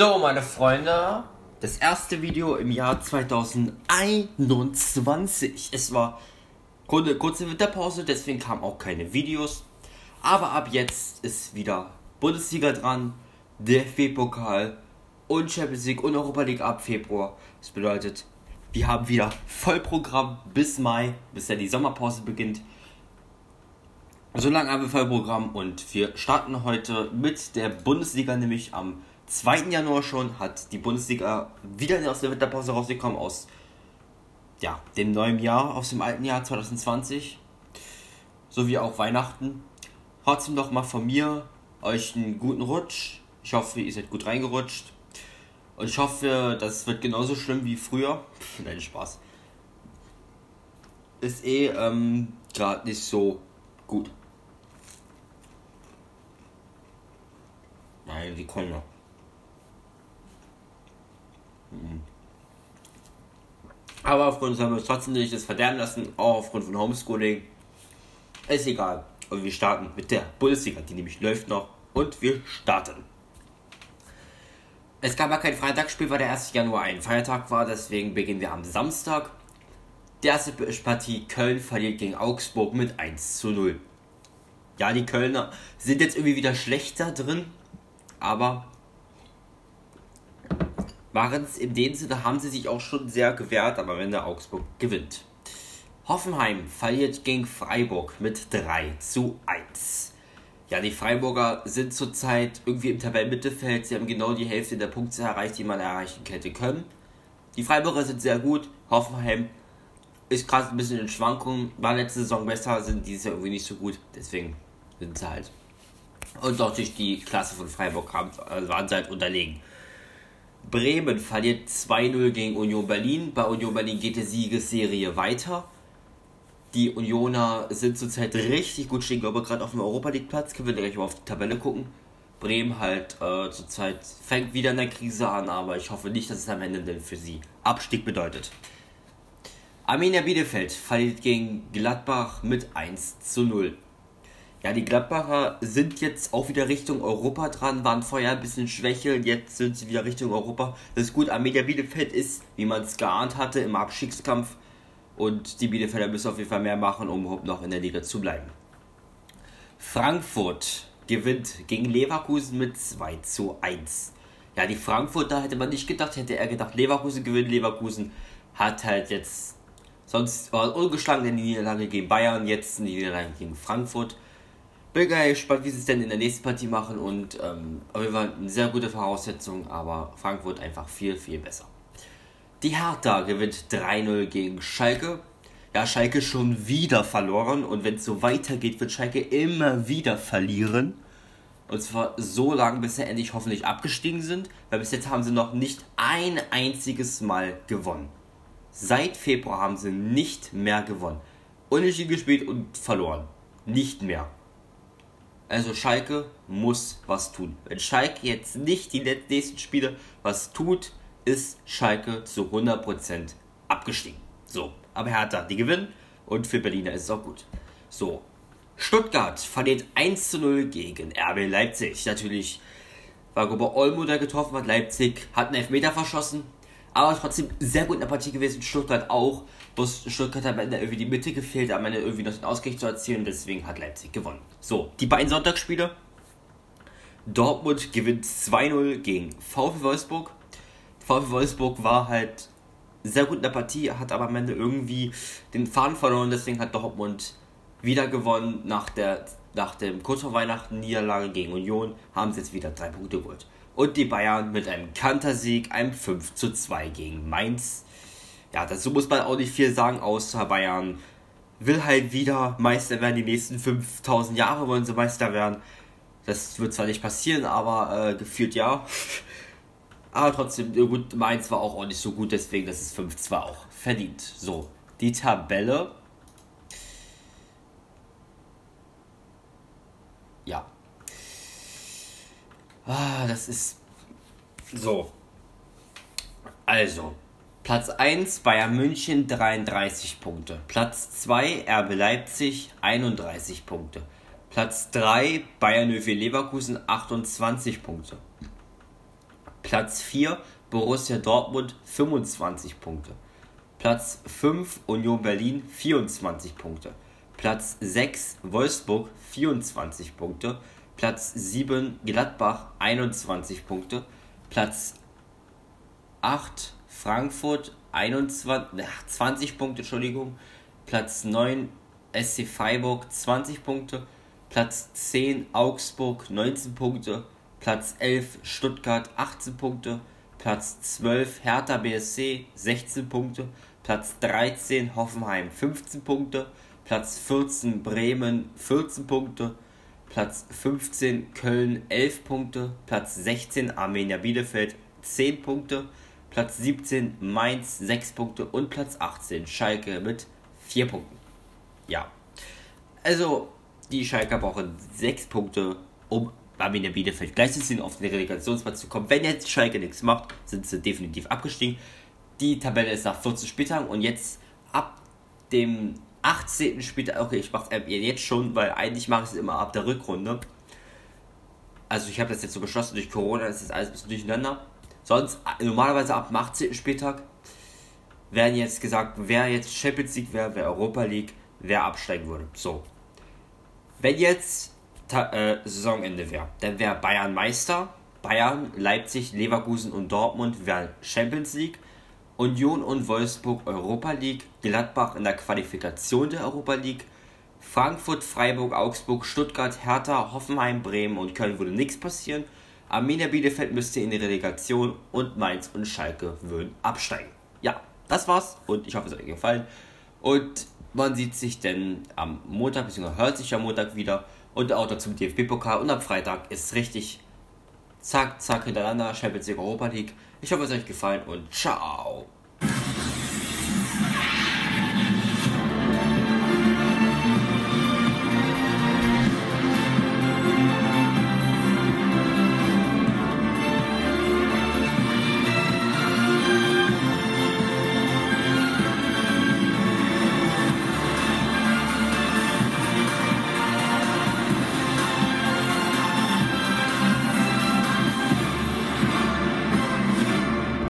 So, meine Freunde, das erste Video im Jahr 2021. Es war kurze, kurze Winterpause, deswegen kamen auch keine Videos. Aber ab jetzt ist wieder Bundesliga dran, DFB-Pokal und Champions League und Europa League ab Februar. Das bedeutet, wir haben wieder Vollprogramm bis Mai, bis dann die Sommerpause beginnt. So lange haben wir Vollprogramm und wir starten heute mit der Bundesliga, nämlich am 2. Januar schon hat die Bundesliga wieder aus der Winterpause rausgekommen, aus ja, dem neuen Jahr, aus dem alten Jahr 2020, sowie auch Weihnachten. Trotzdem noch mal von mir euch einen guten Rutsch. Ich hoffe, ihr seid gut reingerutscht. Und ich hoffe, das wird genauso schlimm wie früher. Nein, Spaß. Ist eh ähm, gerade nicht so gut. Nein, die kommen noch. Aber aufgrund haben wir uns trotzdem nicht das verderben lassen, auch aufgrund von Homeschooling. Ist egal. Und wir starten mit der Bundesliga, die nämlich läuft noch. Und wir starten. Es gab ja kein Freitagsspiel, weil der 1. Januar ein Feiertag war, deswegen beginnen wir am Samstag. Die erste Partie Köln verliert gegen Augsburg mit 1 zu 0. Ja, die Kölner sind jetzt irgendwie wieder schlechter drin, aber waren es in dem Sinne, haben sie sich auch schon sehr gewehrt, aber wenn der Augsburg gewinnt. Hoffenheim verliert gegen Freiburg mit 3 zu 1. Ja, die Freiburger sind zurzeit irgendwie im Tabellenmittelfeld. Sie haben genau die Hälfte der Punkte erreicht, die man erreichen hätte können. Die Freiburger sind sehr gut. Hoffenheim ist gerade ein bisschen in Schwankungen. War letzte Saison besser, sind dieses Jahr irgendwie nicht so gut. Deswegen sind sie halt. Und auch durch die Klasse von Freiburg haben, also waren sie halt unterlegen. Bremen verliert 2-0 gegen Union Berlin. Bei Union Berlin geht die Siegesserie weiter. Die Unioner sind zurzeit richtig gut stehen, glaube gerade auf dem Europa League Platz. Können wir gleich mal auf die Tabelle gucken. Bremen halt äh, zurzeit fängt wieder in der Krise an, aber ich hoffe nicht, dass es am Ende denn für sie Abstieg bedeutet. Arminia Bielefeld verliert gegen Gladbach mit 1 zu 0. Ja, die Gladbacher sind jetzt auch wieder Richtung Europa dran, waren vorher ein bisschen schwächer, jetzt sind sie wieder Richtung Europa. Das ist gut, Arminia Bielefeld ist, wie man es geahnt hatte, im Abstiegskampf. Und die Bielefelder müssen auf jeden Fall mehr machen, um überhaupt noch in der Liga zu bleiben. Frankfurt gewinnt gegen Leverkusen mit 2 zu 1. Ja, die Frankfurter hätte man nicht gedacht, hätte er gedacht, Leverkusen gewinnt. Leverkusen hat halt jetzt sonst war ungeschlagen in die Niederlage gegen Bayern, jetzt in die Niederlage gegen Frankfurt bin gespannt, wie sie es denn in der nächsten Partie machen und ähm, auf jeden Fall eine sehr gute Voraussetzung, aber Frankfurt einfach viel, viel besser. Die Hertha gewinnt 3-0 gegen Schalke. Ja, Schalke schon wieder verloren und wenn es so weitergeht, wird Schalke immer wieder verlieren. Und zwar so lange, bis sie endlich hoffentlich abgestiegen sind, weil bis jetzt haben sie noch nicht ein einziges Mal gewonnen. Seit Februar haben sie nicht mehr gewonnen. Unentschieden gespielt und verloren. Nicht mehr. Also Schalke muss was tun. Wenn Schalke jetzt nicht die nächsten Spiele was tut, ist Schalke zu 100% abgestiegen. So, aber Hertha, die gewinnen und für Berliner ist es auch gut. So, Stuttgart verliert 1 zu 0 gegen RB Leipzig. Natürlich Gruber Olmo da getroffen hat. Leipzig hat einen Elfmeter verschossen. Aber trotzdem sehr gut in der Partie gewesen. Stuttgart auch. Bloß Stuttgart hat am Ende irgendwie die Mitte gefehlt, am Ende irgendwie noch den Ausgleich zu erzielen. Deswegen hat Leipzig gewonnen. So, die beiden Sonntagsspiele. Dortmund gewinnt 2-0 gegen VfL Wolfsburg. VfL Wolfsburg war halt sehr gut in der Partie, hat aber am Ende irgendwie den Faden verloren. Deswegen hat Dortmund wieder gewonnen nach der nach dem kurz vor Weihnachten Niederlage gegen Union haben sie jetzt wieder drei Punkte geholt und die Bayern mit einem Kantersieg, einem 5 zu 2 gegen Mainz. Ja, dazu muss man auch nicht viel sagen, außer Bayern will halt wieder Meister werden. Die nächsten 5000 Jahre wollen sie Meister werden. Das wird zwar nicht passieren, aber äh, gefühlt ja. aber trotzdem, gut, Mainz war auch, nicht so gut, deswegen das ist 5-2 auch verdient. So, die Tabelle. Ah, das ist so. Also, Platz 1 Bayern München 33 Punkte. Platz 2 RB Leipzig 31 Punkte. Platz 3 Bayern 04 Leverkusen 28 Punkte. Platz 4 Borussia Dortmund 25 Punkte. Platz 5 Union Berlin 24 Punkte. Platz 6 Wolfsburg 24 Punkte. Platz 7 Gladbach 21 Punkte. Platz 8 Frankfurt 21, 20 Punkte, Entschuldigung. Platz 9 SC Freiburg 20 Punkte. Platz 10 Augsburg 19 Punkte. Platz 11 Stuttgart 18 Punkte. Platz 12 Hertha BSC 16 Punkte. Platz 13 Hoffenheim 15 Punkte. Platz 14 Bremen 14 Punkte. Platz 15 Köln 11 Punkte. Platz 16 Armenia Bielefeld 10 Punkte. Platz 17 Mainz 6 Punkte und Platz 18 Schalke mit 4 Punkten. Ja. Also, die Schalke brauchen 6 Punkte, um Arminia Bielefeld gleich zu ziehen, auf den Relegationsplatz zu kommen. Wenn jetzt Schalke nichts macht, sind sie definitiv abgestiegen. Die Tabelle ist nach 14 Spieltagen und jetzt ab dem 18. Spieltag, okay, ich mache es jetzt schon, weil eigentlich mache ich es immer ab der Rückrunde. Also ich habe das jetzt so beschlossen durch Corona, das ist alles ein bisschen durcheinander. Sonst, äh, normalerweise ab dem 18. Spieltag werden jetzt gesagt, wer jetzt Champions League wäre, wer Europa League, wer absteigen würde. So. Wenn jetzt äh, Saisonende wäre, dann wäre Bayern Meister, Bayern, Leipzig, Leverkusen und Dortmund wären Champions League, Union und Wolfsburg Europa League, Gladbach in der Qualifikation der Europa League, Frankfurt, Freiburg, Augsburg, Stuttgart, Hertha, Hoffenheim, Bremen und Köln würde nichts passieren. Arminia Bielefeld müsste in die Relegation und Mainz und Schalke würden absteigen. Ja, das war's und ich hoffe, es hat euch gefallen. Und man sieht sich dann am Montag, bzw. hört sich am Montag wieder und auch zum DFB-Pokal und am Freitag ist richtig zack, zack hintereinander Champions League Europa League. Ich hoffe, es hat euch gefallen und ciao.